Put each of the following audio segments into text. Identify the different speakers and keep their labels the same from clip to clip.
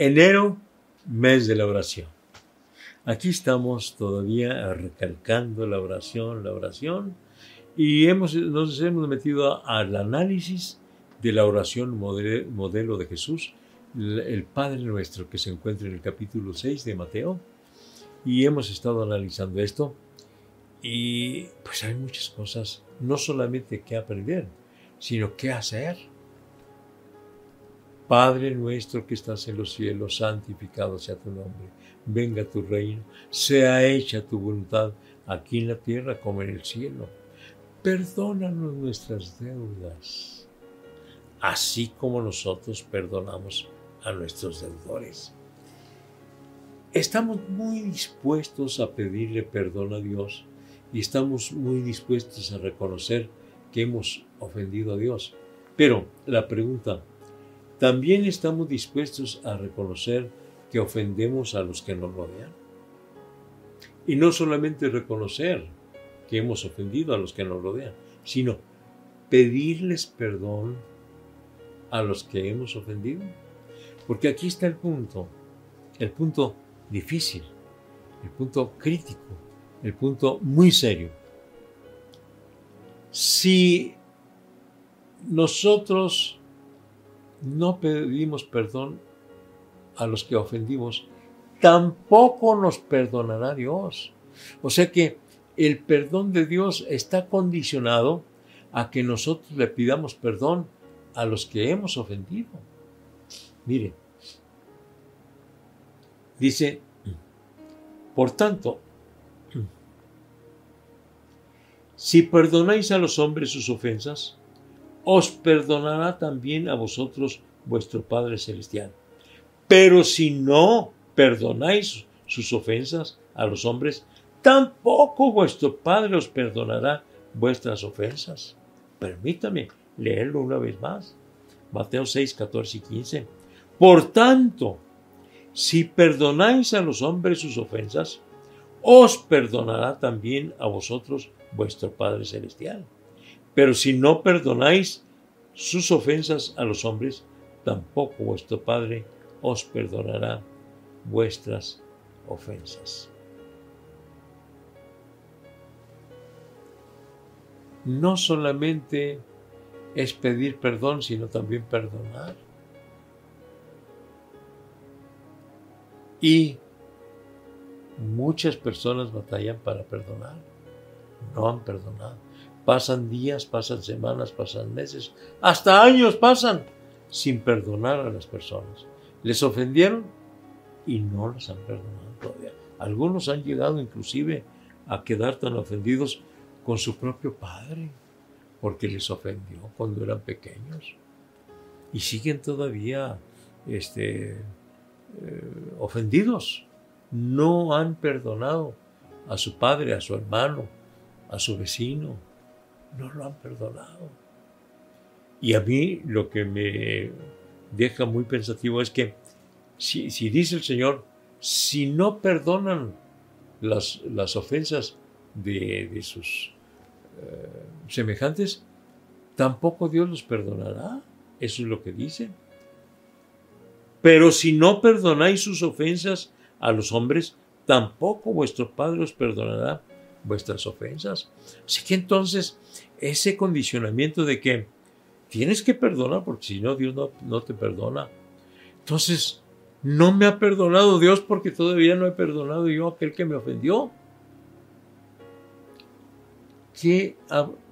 Speaker 1: Enero, mes de la oración. Aquí estamos todavía recalcando la oración, la oración, y hemos, nos hemos metido al análisis de la oración modelo de Jesús, el Padre nuestro que se encuentra en el capítulo 6 de Mateo, y hemos estado analizando esto, y pues hay muchas cosas, no solamente que aprender, sino que hacer. Padre nuestro que estás en los cielos, santificado sea tu nombre. Venga tu reino, sea hecha tu voluntad, aquí en la tierra como en el cielo. Perdónanos nuestras deudas, así como nosotros perdonamos a nuestros deudores. Estamos muy dispuestos a pedirle perdón a Dios y estamos muy dispuestos a reconocer que hemos ofendido a Dios. Pero la pregunta, también estamos dispuestos a reconocer que ofendemos a los que nos rodean. Y no solamente reconocer que hemos ofendido a los que nos rodean, sino pedirles perdón a los que hemos ofendido. Porque aquí está el punto, el punto difícil, el punto crítico, el punto muy serio. Si nosotros no pedimos perdón a los que ofendimos, tampoco nos perdonará Dios. O sea que el perdón de Dios está condicionado a que nosotros le pidamos perdón a los que hemos ofendido. Mire, dice, por tanto, si perdonáis a los hombres sus ofensas, os perdonará también a vosotros vuestro Padre Celestial. Pero si no perdonáis sus ofensas a los hombres, tampoco vuestro Padre os perdonará vuestras ofensas. Permítame leerlo una vez más. Mateo 6, 14 y 15. Por tanto, si perdonáis a los hombres sus ofensas, os perdonará también a vosotros vuestro Padre Celestial. Pero si no perdonáis sus ofensas a los hombres, tampoco vuestro Padre os perdonará vuestras ofensas. No solamente es pedir perdón, sino también perdonar. Y muchas personas batallan para perdonar. No han perdonado. Pasan días, pasan semanas, pasan meses, hasta años pasan sin perdonar a las personas. Les ofendieron y no las han perdonado todavía. Algunos han llegado inclusive a quedar tan ofendidos con su propio padre porque les ofendió cuando eran pequeños y siguen todavía este, eh, ofendidos. No han perdonado a su padre, a su hermano, a su vecino, no lo han perdonado. Y a mí lo que me deja muy pensativo es que si, dice el Señor, si no perdonan las, las ofensas de, sus eh, semejantes, tampoco Dios los perdonará. Eso es lo que dice. Pero si no perdonáis sus ofensas a los hombres, tampoco vuestro Padre os perdonará vuestras ofensas. Así que entonces ese condicionamiento de que tienes que perdonar porque si no Dios no, no te perdona. Entonces, no me ha perdonado Dios porque todavía no he perdonado yo a aquel que me ofendió. Qué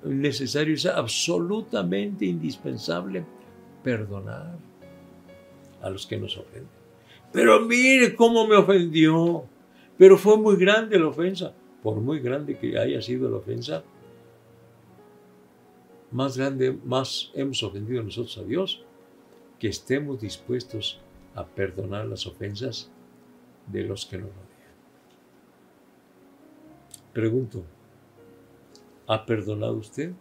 Speaker 1: necesario es absolutamente indispensable perdonar a los que nos ofenden. Pero mire cómo me ofendió. Pero fue muy grande la ofensa por muy grande que haya sido la ofensa, más grande, más hemos ofendido nosotros a Dios, que estemos dispuestos a perdonar las ofensas de los que nos rodean. Pregunto, ¿ha perdonado usted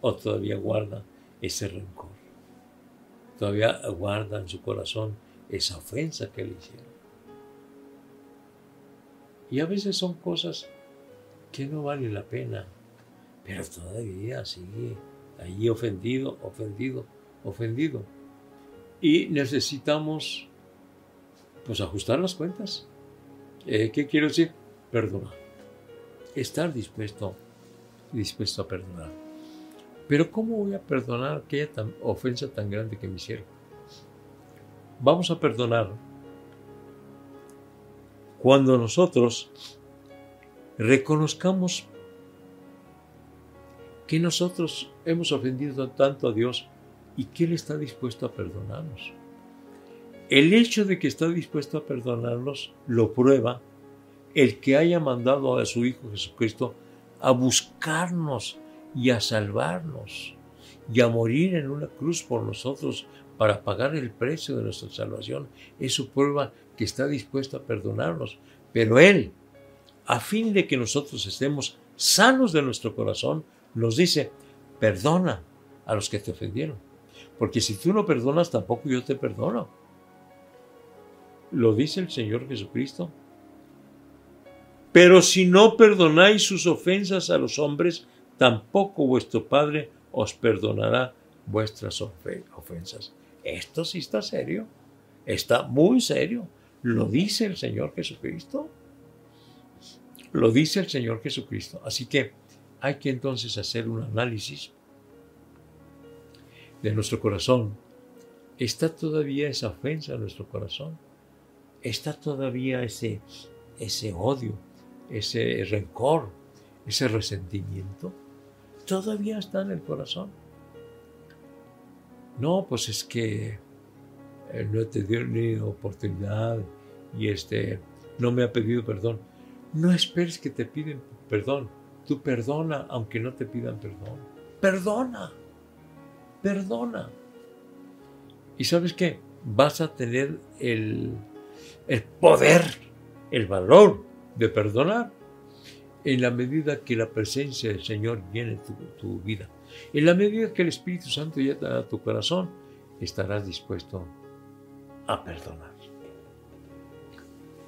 Speaker 1: o todavía guarda ese rencor? ¿Todavía guarda en su corazón esa ofensa que le hicieron? Y a veces son cosas que no valen la pena, pero todavía sigue allí ofendido, ofendido, ofendido. Y necesitamos pues ajustar las cuentas. Eh, ¿Qué quiero decir? Perdonar. Estar dispuesto, dispuesto a perdonar. Pero ¿cómo voy a perdonar aquella ofensa tan grande que me hicieron? Vamos a perdonar cuando nosotros reconozcamos que nosotros hemos ofendido tanto a Dios y que Él está dispuesto a perdonarnos. El hecho de que está dispuesto a perdonarnos lo prueba el que haya mandado a su Hijo Jesucristo a buscarnos y a salvarnos y a morir en una cruz por nosotros para pagar el precio de nuestra salvación. Eso prueba que está dispuesto a perdonarnos. Pero Él, a fin de que nosotros estemos sanos de nuestro corazón, nos dice, perdona a los que te ofendieron. Porque si tú no perdonas, tampoco yo te perdono. Lo dice el Señor Jesucristo. Pero si no perdonáis sus ofensas a los hombres, tampoco vuestro Padre os perdonará vuestras ofensas. Esto sí está serio. Está muy serio. Lo dice el Señor Jesucristo. Lo dice el Señor Jesucristo. Así que hay que entonces hacer un análisis de nuestro corazón. ¿Está todavía esa ofensa en nuestro corazón? ¿Está todavía ese, ese odio, ese rencor, ese resentimiento? ¿Todavía está en el corazón? No, pues es que él no te dio ni oportunidad y este no me ha pedido perdón. No esperes que te piden perdón. Tú perdona aunque no te pidan perdón. Perdona. Perdona. Y sabes qué? Vas a tener el, el poder, el valor de perdonar en la medida que la presencia del Señor llene tu, tu vida. En la medida que el Espíritu Santo llena tu corazón, estarás dispuesto a perdonar.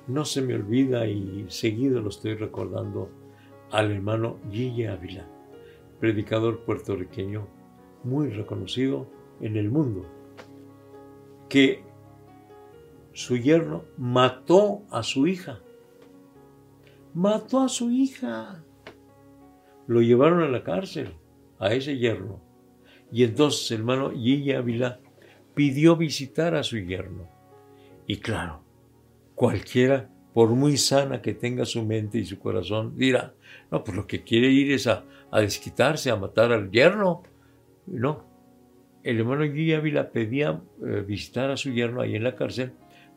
Speaker 1: No se me olvida y seguido lo estoy recordando al hermano Gille Ávila, predicador puertorriqueño muy reconocido en el mundo, que su yerno mató a su hija. Mató a su hija. Lo llevaron a la cárcel, a ese yerno. Y entonces el hermano Ávila pidió visitar a su yerno. Y claro, cualquiera por muy sana que tenga su mente y su corazón, dirá, no, pues lo que quiere ir es a, desquitarse, a matar al yerno. No, el hermano Guilla Ávila pedía eh, visitar a su yerno ahí en la cárcel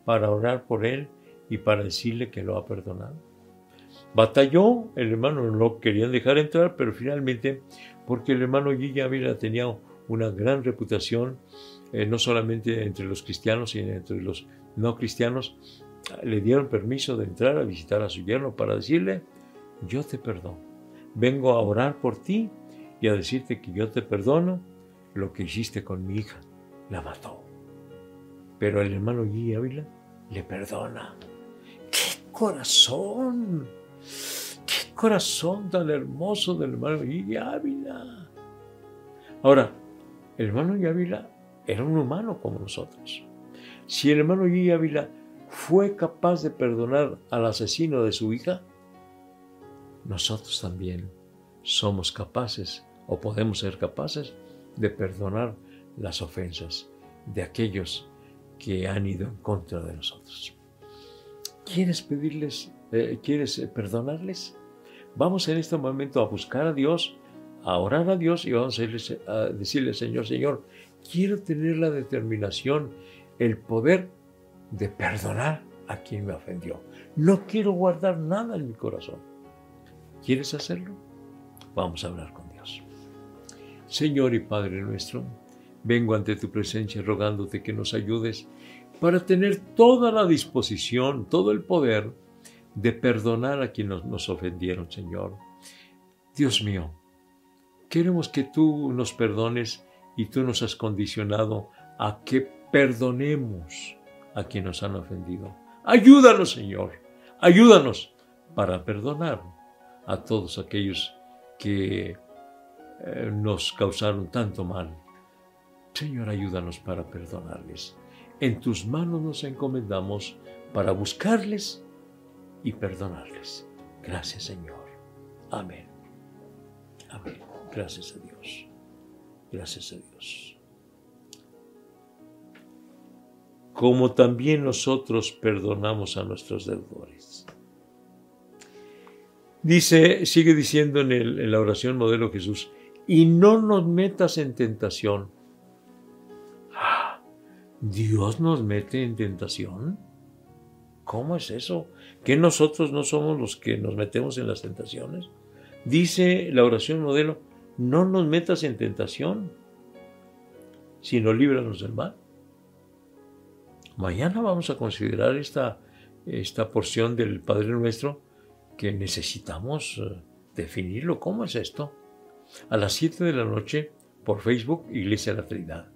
Speaker 1: para orar por él y para decirle que lo ha perdonado. Batalló, el hermano no querían dejar entrar, pero finalmente, porque el hermano Guilla Ávila tenía una gran reputación, eh, no solamente entre los cristianos, sino entre los no cristianos, le dieron permiso de entrar a visitar a su yerno para decirle, yo te perdono. Vengo a orar por ti y a decirte que yo te perdono lo que hiciste con mi hija. La mató. Pero el hermano Guy Ávila le perdona. ¡Qué corazón! ¡Qué corazón tan hermoso del hermano Guy Ávila! Ahora, el hermano Guy Ávila era un humano como nosotros. Si el hermano Guy Ávila fue capaz de perdonar al asesino de su hija, nosotros también somos capaces o podemos ser capaces de perdonar las ofensas de aquellos que han ido en contra de nosotros. ¿Quieres pedirles, eh, quieres eh, perdonarles? Vamos en este momento a buscar a Dios, a orar a Dios y vamos a, a decirle, Señor, Señor, quiero tener la determinación, el poder de perdonar a quien me ofendió. No quiero guardar nada en mi corazón. ¿Quieres hacerlo? Vamos a hablar con Dios. Señor y Padre nuestro, vengo ante tu presencia rogándote que nos ayudes para tener toda la disposición, todo el poder de perdonar a quienes nos, ofendieron, Señor. Dios mío, queremos que tú nos perdones y tú nos has condicionado a que perdonemos a quienes nos han ofendido. Ayúdanos, Señor, ayúdanos para perdonar a todos aquellos que eh, nos causaron tanto mal. Señor, ayúdanos para perdonarles. En tus manos nos encomendamos para buscarles y perdonarles. Gracias Señor. Amén. Amén. Gracias a Dios. Gracias a Dios. Como también nosotros perdonamos a nuestros deudores. Dice, sigue diciendo en, en la oración modelo Jesús, y no nos metas en tentación. Ah, ¿Dios nos mete en tentación? ¿Cómo es eso? ¿Que nosotros no somos los que nos metemos en las tentaciones? Dice la oración modelo, no nos metas en tentación, sino líbranos del mal. Mañana vamos a considerar esta, esta porción del Padre Nuestro que necesitamos eh, definirlo. ¿Cómo es esto? A las 7 de la noche por Facebook Iglesia de la Trinidad.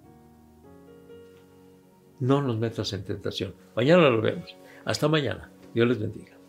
Speaker 1: No nos metas en tentación. Mañana lo vemos. Hasta mañana. Dios les bendiga.